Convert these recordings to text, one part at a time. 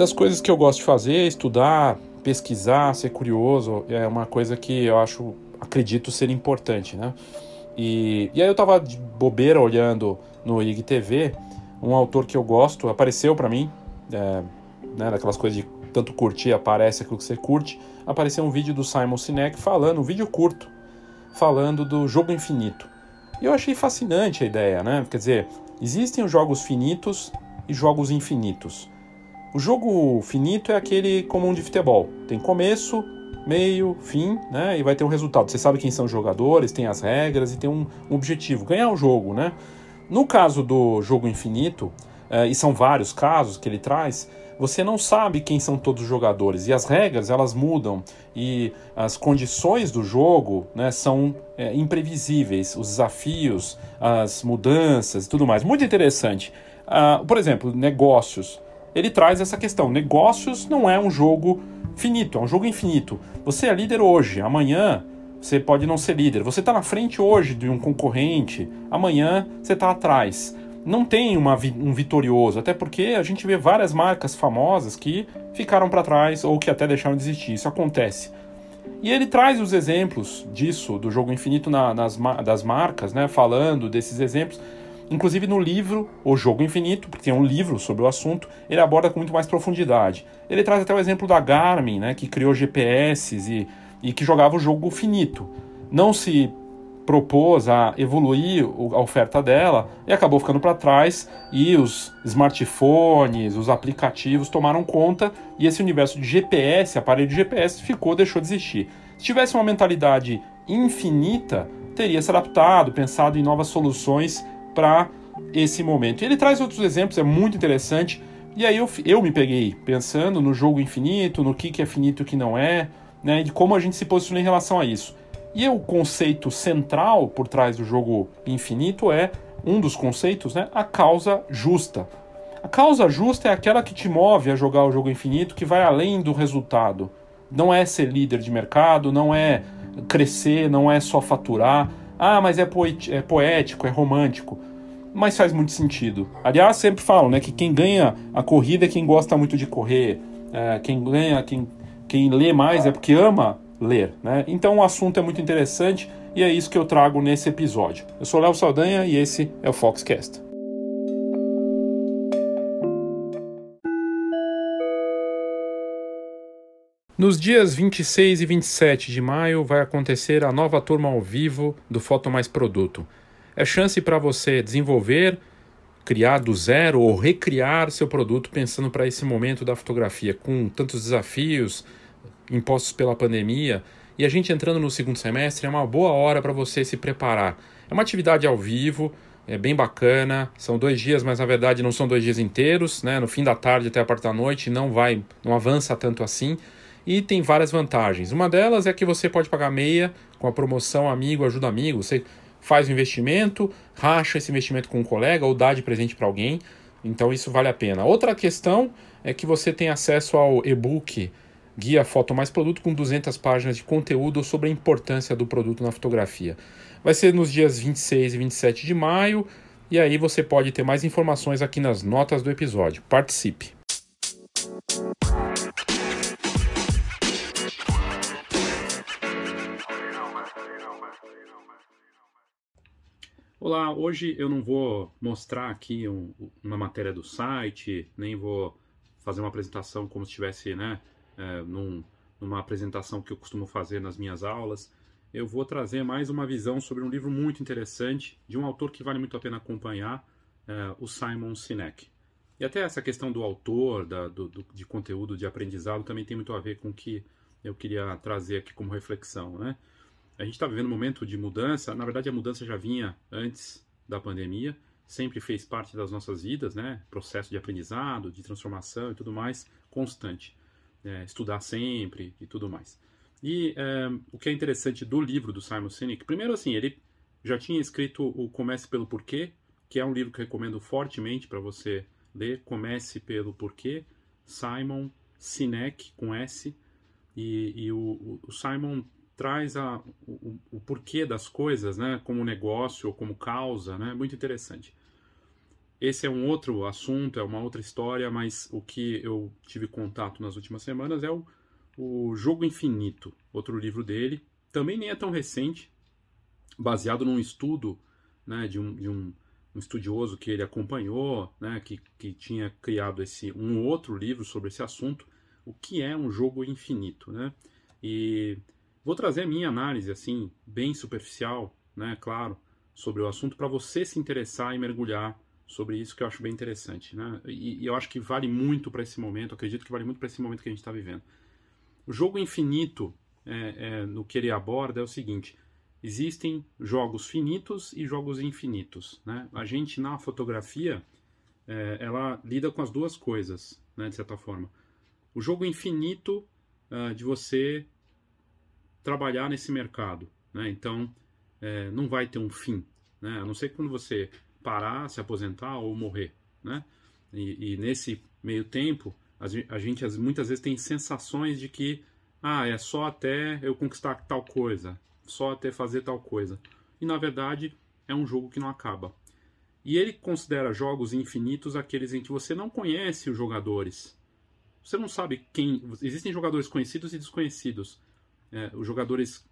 das coisas que eu gosto de fazer, estudar, pesquisar, ser curioso, é uma coisa que eu acho, acredito ser importante, né? E, e aí eu tava de bobeira olhando no IGTV, um autor que eu gosto apareceu para mim, é, né, daquelas coisas de tanto curtir, aparece aquilo que você curte, apareceu um vídeo do Simon Sinek falando, um vídeo curto, falando do jogo infinito. E eu achei fascinante a ideia, né? Quer dizer, existem os jogos finitos e jogos infinitos. O jogo finito é aquele comum de futebol. Tem começo, meio, fim, né? E vai ter um resultado. Você sabe quem são os jogadores, tem as regras e tem um, um objetivo, ganhar o jogo, né? No caso do jogo infinito, uh, e são vários casos que ele traz, você não sabe quem são todos os jogadores e as regras elas mudam e as condições do jogo né, são é, imprevisíveis, os desafios, as mudanças e tudo mais. Muito interessante. Uh, por exemplo, negócios. Ele traz essa questão. Negócios não é um jogo finito, é um jogo infinito. Você é líder hoje, amanhã você pode não ser líder. Você está na frente hoje de um concorrente, amanhã você está atrás não tem uma, um vitorioso, até porque a gente vê várias marcas famosas que ficaram para trás ou que até deixaram de existir. Isso acontece. E ele traz os exemplos disso, do jogo infinito na, nas, das marcas, né, falando desses exemplos. Inclusive no livro O Jogo Infinito, porque tem um livro sobre o assunto, ele aborda com muito mais profundidade. Ele traz até o exemplo da Garmin, né, que criou GPS e, e que jogava o jogo finito. Não se propôs a evoluir a oferta dela e acabou ficando para trás e os smartphones, os aplicativos tomaram conta e esse universo de GPS, aparelho de GPS, ficou, deixou de existir. Se tivesse uma mentalidade infinita, teria se adaptado, pensado em novas soluções para esse momento. E ele traz outros exemplos, é muito interessante. E aí eu, eu me peguei pensando no jogo infinito, no que, que é finito e o que não é, né, de como a gente se posiciona em relação a isso. E o conceito central por trás do jogo infinito é um dos conceitos, né? A causa justa. A causa justa é aquela que te move a jogar o jogo infinito, que vai além do resultado. Não é ser líder de mercado, não é crescer, não é só faturar. Ah, mas é, é poético, é romântico. Mas faz muito sentido. Aliás, sempre falo, né, que quem ganha a corrida é quem gosta muito de correr. É, quem ganha, quem, quem lê mais é porque ama ler. Né? Então o assunto é muito interessante e é isso que eu trago nesse episódio. Eu sou Léo Saldanha e esse é o Foxcast. Nos dias 26 e 27 de maio vai acontecer a nova turma ao vivo do Foto Mais Produto. É chance para você desenvolver, criar do zero ou recriar seu produto pensando para esse momento da fotografia com tantos desafios, impostos pela pandemia, e a gente entrando no segundo semestre é uma boa hora para você se preparar. É uma atividade ao vivo, é bem bacana. São dois dias, mas na verdade não são dois dias inteiros, né? No fim da tarde até a parte da noite não vai, não avança tanto assim. E tem várias vantagens. Uma delas é que você pode pagar meia com a promoção Amigo Ajuda Amigo. Você faz o investimento, racha esse investimento com um colega ou dá de presente para alguém. Então isso vale a pena. Outra questão é que você tem acesso ao e-book Guia Foto Mais Produto com 200 páginas de conteúdo sobre a importância do produto na fotografia. Vai ser nos dias 26 e 27 de maio, e aí você pode ter mais informações aqui nas notas do episódio. Participe! Olá, hoje eu não vou mostrar aqui um, uma matéria do site, nem vou fazer uma apresentação como se estivesse né, é, num, numa apresentação que eu costumo fazer nas minhas aulas, eu vou trazer mais uma visão sobre um livro muito interessante de um autor que vale muito a pena acompanhar, é, o Simon Sinek. E até essa questão do autor, da, do, do, de conteúdo de aprendizado, também tem muito a ver com o que eu queria trazer aqui como reflexão. Né? A gente está vivendo um momento de mudança, na verdade a mudança já vinha antes da pandemia, sempre fez parte das nossas vidas, né? processo de aprendizado, de transformação e tudo mais, constante é, estudar sempre e tudo mais. E é, o que é interessante do livro do Simon Sinek, primeiro assim, ele já tinha escrito o Comece pelo Porquê, que é um livro que eu recomendo fortemente para você ler. Comece pelo Porquê, Simon Sinek com S, e, e o, o, Simon traz a, o, o, porquê das coisas, né, como negócio ou como causa, né, muito interessante. esse é um outro assunto, é uma outra história, mas o que eu tive contato nas últimas semanas é o, o Jogo Infinito, outro livro dele. Também nem é tão recente, baseado num estudo né, de, um, de um, um estudioso que ele acompanhou, né, que, que tinha criado esse um outro livro sobre esse assunto, o que é um jogo infinito, né? E vou trazer a minha análise assim, bem superficial, né, claro, sobre o assunto para você se interessar e mergulhar sobre isso que eu acho bem interessante, né? E, e eu acho que vale muito para esse momento, acredito que vale muito para esse momento que a gente está vivendo. O jogo infinito, é, é, no que ele aborda, é o seguinte: existem jogos finitos e jogos infinitos, né? A gente na fotografia, é, ela lida com as duas coisas, né? De certa forma. O jogo infinito uh, de você trabalhar nesse mercado, né? Então é, não vai ter um fim, né? A não ser quando você parar, se aposentar ou morrer, né? E, e nesse meio tempo, a gente muitas vezes tem sensações de que ah, é só até eu conquistar tal coisa, só até fazer tal coisa. E na verdade é um jogo que não acaba. E ele considera jogos infinitos aqueles em que você não conhece os jogadores. Você não sabe quem. Existem jogadores conhecidos e desconhecidos. É, os jogadores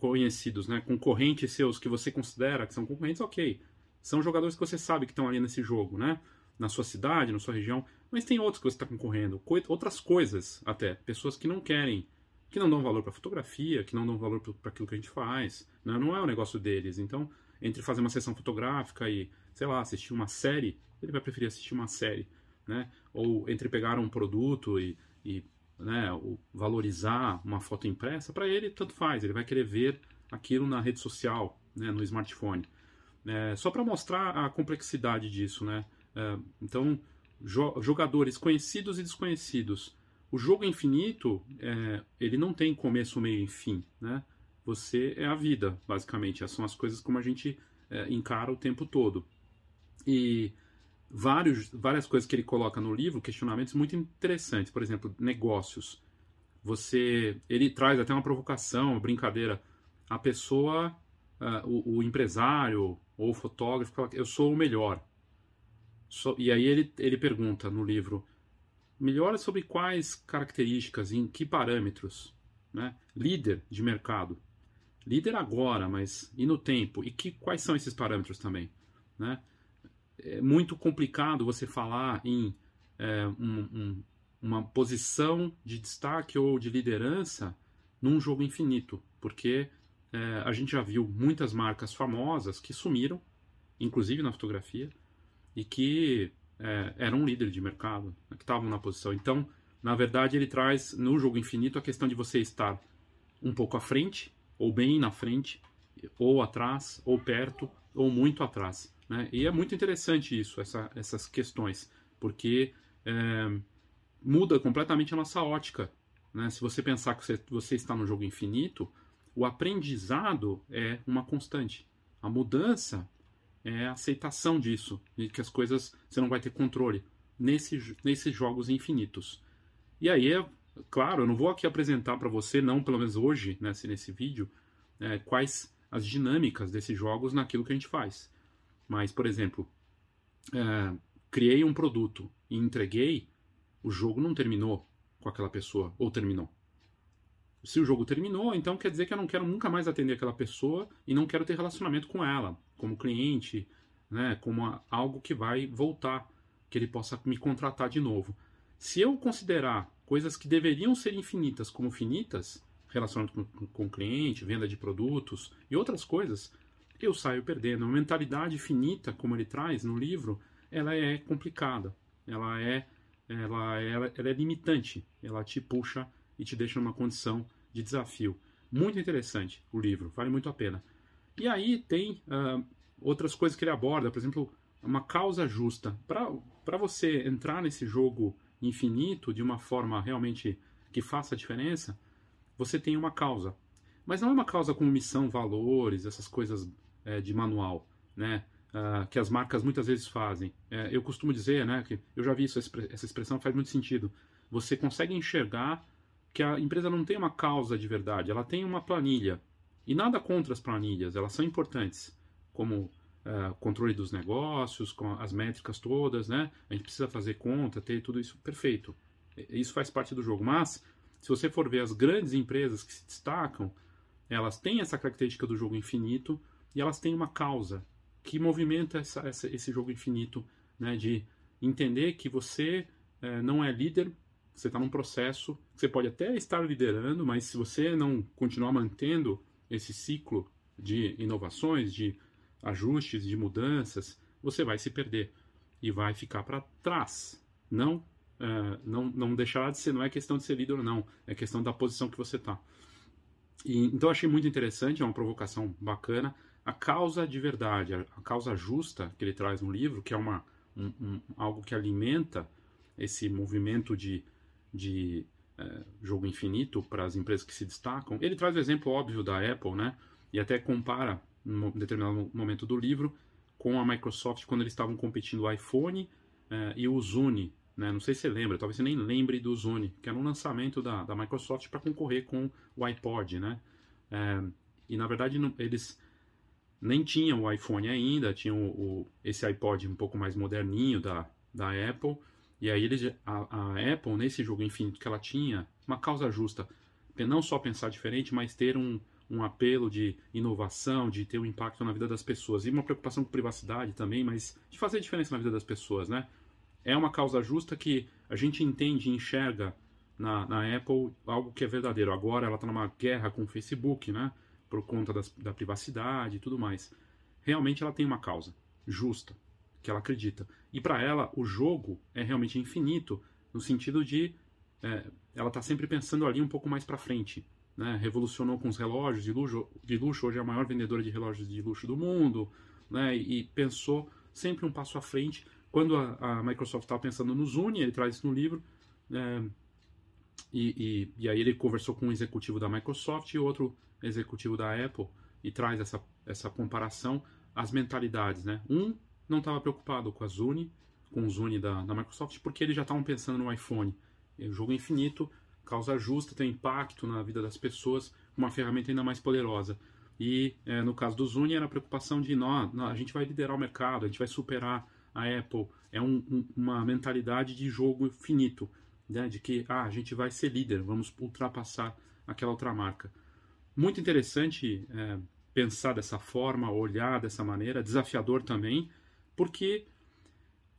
conhecidos, né, concorrentes seus que você considera que são concorrentes, ok são jogadores que você sabe que estão ali nesse jogo, né? Na sua cidade, na sua região, mas tem outros que você está concorrendo, co outras coisas até, pessoas que não querem, que não dão valor para fotografia, que não dão valor para aquilo que a gente faz, né? não é o negócio deles. Então, entre fazer uma sessão fotográfica e, sei lá, assistir uma série, ele vai preferir assistir uma série, né? Ou entre pegar um produto e, e né, valorizar uma foto impressa, para ele tanto faz, ele vai querer ver aquilo na rede social, né, no smartphone. É, só para mostrar a complexidade disso, né? É, então, jo jogadores conhecidos e desconhecidos. O jogo infinito, é, ele não tem começo, meio e fim, né? Você é a vida, basicamente. Essas são as coisas como a gente é, encara o tempo todo. E vários, várias coisas que ele coloca no livro, questionamentos muito interessantes. Por exemplo, negócios. Você, ele traz até uma provocação, uma brincadeira. A pessoa, uh, o, o empresário, ou fotógrafo, fala, eu sou o melhor. e aí ele, ele pergunta no livro, melhor sobre quais características, em que parâmetros? Né? Líder de mercado. Líder agora, mas e no tempo? E que, quais são esses parâmetros também? Né? É muito complicado você falar em é, um, um, uma posição de destaque ou de liderança num jogo infinito, porque é, a gente já viu muitas marcas famosas que sumiram, inclusive na fotografia, e que é, eram um líder de mercado, né, que estavam na posição. Então, na verdade, ele traz no jogo infinito a questão de você estar um pouco à frente, ou bem na frente, ou atrás, ou perto, ou muito atrás. Né? E é muito interessante isso, essa, essas questões, porque é, muda completamente a nossa ótica. Né? Se você pensar que você, você está no jogo infinito, o aprendizado é uma constante. A mudança é a aceitação disso, de que as coisas você não vai ter controle nesse, nesses jogos infinitos. E aí, é, claro, eu não vou aqui apresentar para você, não pelo menos hoje, nesse, nesse vídeo, é, quais as dinâmicas desses jogos naquilo que a gente faz. Mas, por exemplo, é, criei um produto e entreguei, o jogo não terminou com aquela pessoa, ou terminou se o jogo terminou, então quer dizer que eu não quero nunca mais atender aquela pessoa e não quero ter relacionamento com ela, como cliente, né, como algo que vai voltar, que ele possa me contratar de novo. Se eu considerar coisas que deveriam ser infinitas como finitas, relacionamento com, com cliente, venda de produtos e outras coisas, eu saio perdendo. A mentalidade finita, como ele traz no livro, ela é complicada, ela é, ela, ela, ela é limitante, ela te puxa e te deixa numa condição de desafio. Muito interessante o livro, vale muito a pena. E aí tem uh, outras coisas que ele aborda, por exemplo, uma causa justa. Para você entrar nesse jogo infinito de uma forma realmente que faça a diferença, você tem uma causa. Mas não é uma causa com missão, valores, essas coisas é, de manual, né? Uh, que as marcas muitas vezes fazem. É, eu costumo dizer, né, que eu já vi isso, essa expressão faz muito sentido. Você consegue enxergar que a empresa não tem uma causa de verdade, ela tem uma planilha. E nada contra as planilhas, elas são importantes como uh, controle dos negócios, com as métricas todas, né? A gente precisa fazer conta, ter tudo isso perfeito. Isso faz parte do jogo. Mas, se você for ver as grandes empresas que se destacam, elas têm essa característica do jogo infinito e elas têm uma causa que movimenta essa, essa, esse jogo infinito, né? De entender que você uh, não é líder, você está num processo, você pode até estar liderando, mas se você não continuar mantendo esse ciclo de inovações, de ajustes, de mudanças, você vai se perder e vai ficar para trás. Não, uh, não, não deixará de ser, não é questão de ser líder ou não, é questão da posição que você está. Então achei muito interessante, é uma provocação bacana. A causa de verdade, a, causa justa que ele traz no livro, que é uma, um, um, algo que alimenta esse movimento de, de é, jogo infinito para as empresas que se destacam. Ele traz o exemplo óbvio da Apple, né? E até compara em determinado momento do livro, com a Microsoft quando eles estavam competindo o iPhone uh, e o Zune. Né? Não sei se você lembra, talvez você nem lembre do Zune, que era um lançamento da, da Microsoft para concorrer com o iPod. Né? Uh, e na verdade não, eles nem tinham o iPhone ainda, tinham o, o, esse iPod um pouco mais moderninho da, da Apple. E aí eles, a, a Apple, nesse jogo infinito que ela tinha, uma causa justa, não só pensar diferente, mas ter um, um apelo de inovação, de ter um impacto na vida das pessoas e uma preocupação com privacidade também, mas de fazer diferença na vida das pessoas, né? É uma causa justa que a gente entende e enxerga na, na Apple algo que é verdadeiro. Agora ela está numa guerra com o Facebook, né? Por conta das, da privacidade e tudo mais. Realmente ela tem uma causa justa, que ela acredita. E para ela, o jogo é realmente infinito, no sentido de é, ela está sempre pensando ali um pouco mais para frente né, revolucionou com os relógios de luxo, de luxo, hoje é a maior vendedora de relógios de luxo do mundo, né, e, pensou sempre um passo à frente. Quando a, a Microsoft estava pensando no Zune, ele traz isso no livro, é, e, e, e, aí ele conversou com um executivo da Microsoft e outro executivo da Apple, e traz essa, essa comparação, as mentalidades. Né? Um não estava preocupado com a Zune, com o Zune da, da Microsoft, porque eles já estavam pensando no iPhone. O jogo infinito causa justa, tem impacto na vida das pessoas, uma ferramenta ainda mais poderosa. E é, no caso do Zuni era a preocupação de nós, a gente vai liderar o mercado, a gente vai superar a Apple. É um, um, uma mentalidade de jogo finito, né? de que ah, a gente vai ser líder, vamos ultrapassar aquela outra marca. Muito interessante é, pensar dessa forma, olhar dessa maneira, desafiador também, porque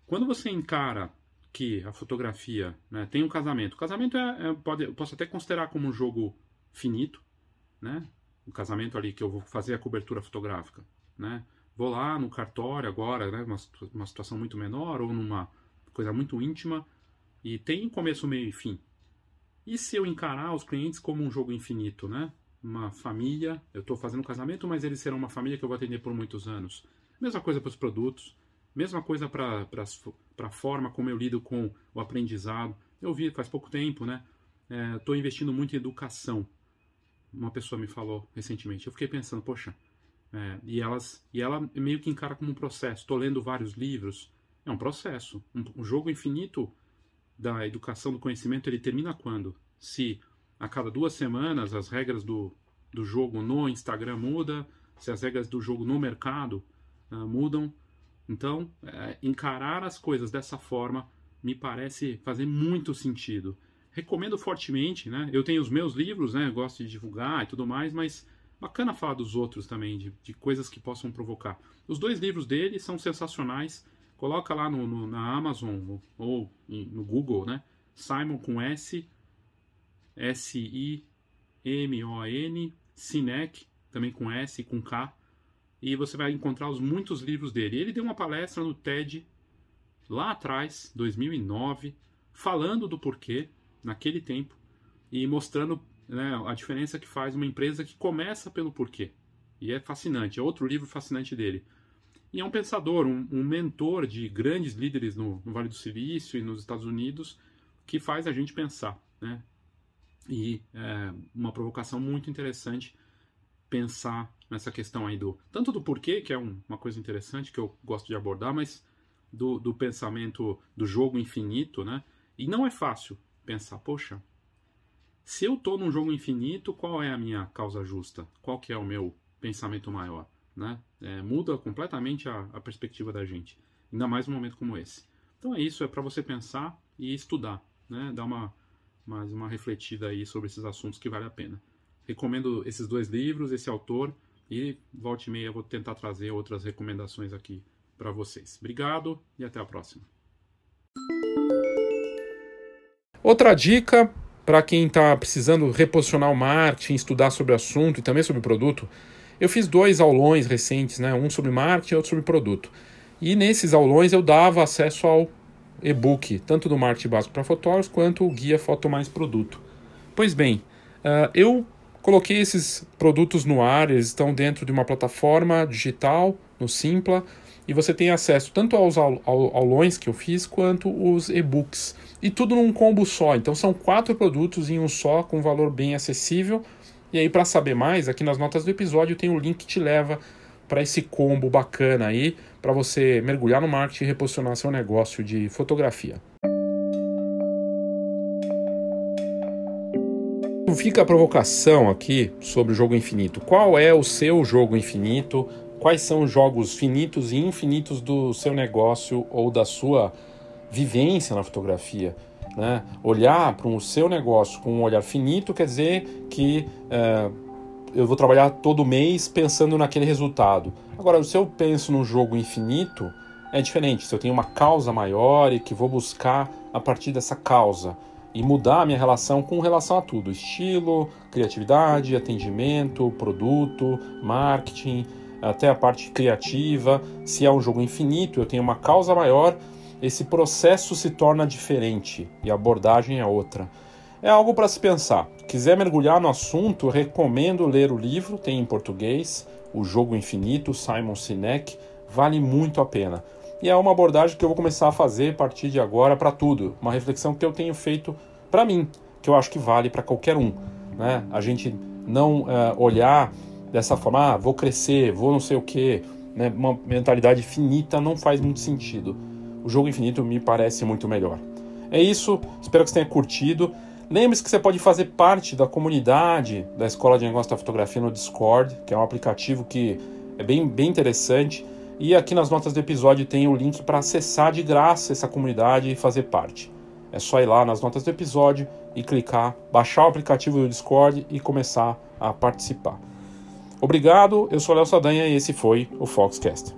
quando você encara que a fotografia né, tem um casamento. O casamento é, é pode, eu posso até considerar como um jogo finito, né? O casamento ali que eu vou fazer a cobertura fotográfica, né? Vou lá no cartório agora, né? Uma, uma situação muito menor ou numa coisa muito íntima e tem começo, meio e fim. E se eu encarar os clientes como um jogo infinito, né? Uma família, eu estou fazendo um casamento, mas eles serão uma família que eu vou atender por muitos anos. Mesma coisa para os produtos, mesma coisa para a forma como eu lido com o aprendizado. Eu vi faz pouco tempo, né? Estou é, investindo muito em educação. Uma pessoa me falou recentemente. Eu fiquei pensando, poxa, é, e, elas, e ela meio que encara como um processo. Estou lendo vários livros. É um processo. Um, um, jogo infinito da educação do conhecimento, ele termina quando? Se a cada duas semanas as regras do, do jogo no Instagram mudam, se as regras do jogo no mercado uh, mudam, então, é, encarar as coisas dessa forma me parece fazer muito sentido. Recomendo fortemente, né? Eu tenho os meus livros, né? gosto de divulgar e tudo mais, mas bacana falar dos outros também, de, de coisas que possam provocar. Os dois livros dele são sensacionais. Coloca lá no, no na Amazon ou no Google, né? Simon com S, S-I-M-O-N, Sinek, também com S e com K e você vai encontrar os muitos livros dele. Ele deu uma palestra no TED lá atrás, 2009, falando do porquê naquele tempo e mostrando né, a diferença que faz uma empresa que começa pelo porquê. E é fascinante, é outro livro fascinante dele. E é um pensador, um, um mentor de grandes líderes no, no, Vale do Silício e nos Estados Unidos que faz a gente pensar. Né? E é uma provocação muito interessante pensar nessa questão aí do tanto do porquê, que é um, uma coisa interessante que eu gosto de abordar, mas do, do pensamento do jogo infinito, né? E não é fácil pensar, poxa, se eu estou num jogo infinito, qual é a minha causa justa? Qual que é o meu pensamento maior? né? É, muda completamente a, a perspectiva da gente, ainda mais num momento como esse. Então é isso, é para você pensar e estudar, né? Dar uma mais uma refletida aí sobre esses assuntos que vale a pena. Recomendo esses dois livros, esse autor e volte e meia eu vou tentar trazer outras recomendações aqui para vocês. Obrigado e até a próxima. Outra dica para quem está precisando reposicionar o marketing, estudar sobre o assunto e também sobre o produto, eu fiz dois aulões recentes, né? um sobre marketing e outro sobre produto. E nesses aulões eu dava acesso ao e-book, tanto do marketing básico para fotógrafos quanto o guia Foto Mais Produto. Pois bem, uh, eu coloquei esses produtos no ar, eles estão dentro de uma plataforma digital, no Simpla, e você tem acesso tanto aos aulões que eu fiz quanto os e-books. E tudo num combo só. Então são quatro produtos em um só, com valor bem acessível. E aí, para saber mais, aqui nas notas do episódio tem um link que te leva para esse combo bacana aí, para você mergulhar no marketing e reposicionar seu negócio de fotografia. Fica a provocação aqui sobre o jogo infinito. Qual é o seu jogo infinito? quais são os jogos finitos e infinitos do seu negócio ou da sua vivência na fotografia. Né? Olhar para o seu negócio com um olhar finito quer dizer que é, eu vou trabalhar todo mês pensando naquele resultado. Agora, se eu penso num jogo infinito, é diferente. Se eu tenho uma causa maior e que vou buscar a partir dessa causa e mudar a minha relação com relação a tudo: estilo, criatividade, atendimento, produto, marketing até a parte criativa. Se é um jogo infinito, eu tenho uma causa maior, esse processo se torna diferente e a abordagem é outra. É algo para se pensar. Quiser mergulhar no assunto, recomendo ler o livro, tem em português, O Jogo Infinito, Simon Sinek, vale muito a pena. E é uma abordagem que eu vou começar a fazer a partir de agora para tudo, uma reflexão que eu tenho feito para mim, que eu acho que vale para qualquer um. Né? A gente não uh, olhar dessa forma, ah, vou crescer, vou não sei o que, né? uma mentalidade finita não faz muito sentido. O jogo infinito me parece muito melhor. É isso, espero que você tenha curtido. Lembre-se que você pode fazer parte da comunidade da Escola de Negócio da Fotografia no Discord, que é um aplicativo que é bem, bem interessante. E aqui nas notas do episódio tem o link para acessar de graça essa comunidade e fazer parte. É só ir lá nas notas do episódio e clicar, baixar o aplicativo do Discord e começar a participar. Obrigado, eu sou Léo Sadanha e esse foi o Foxcast.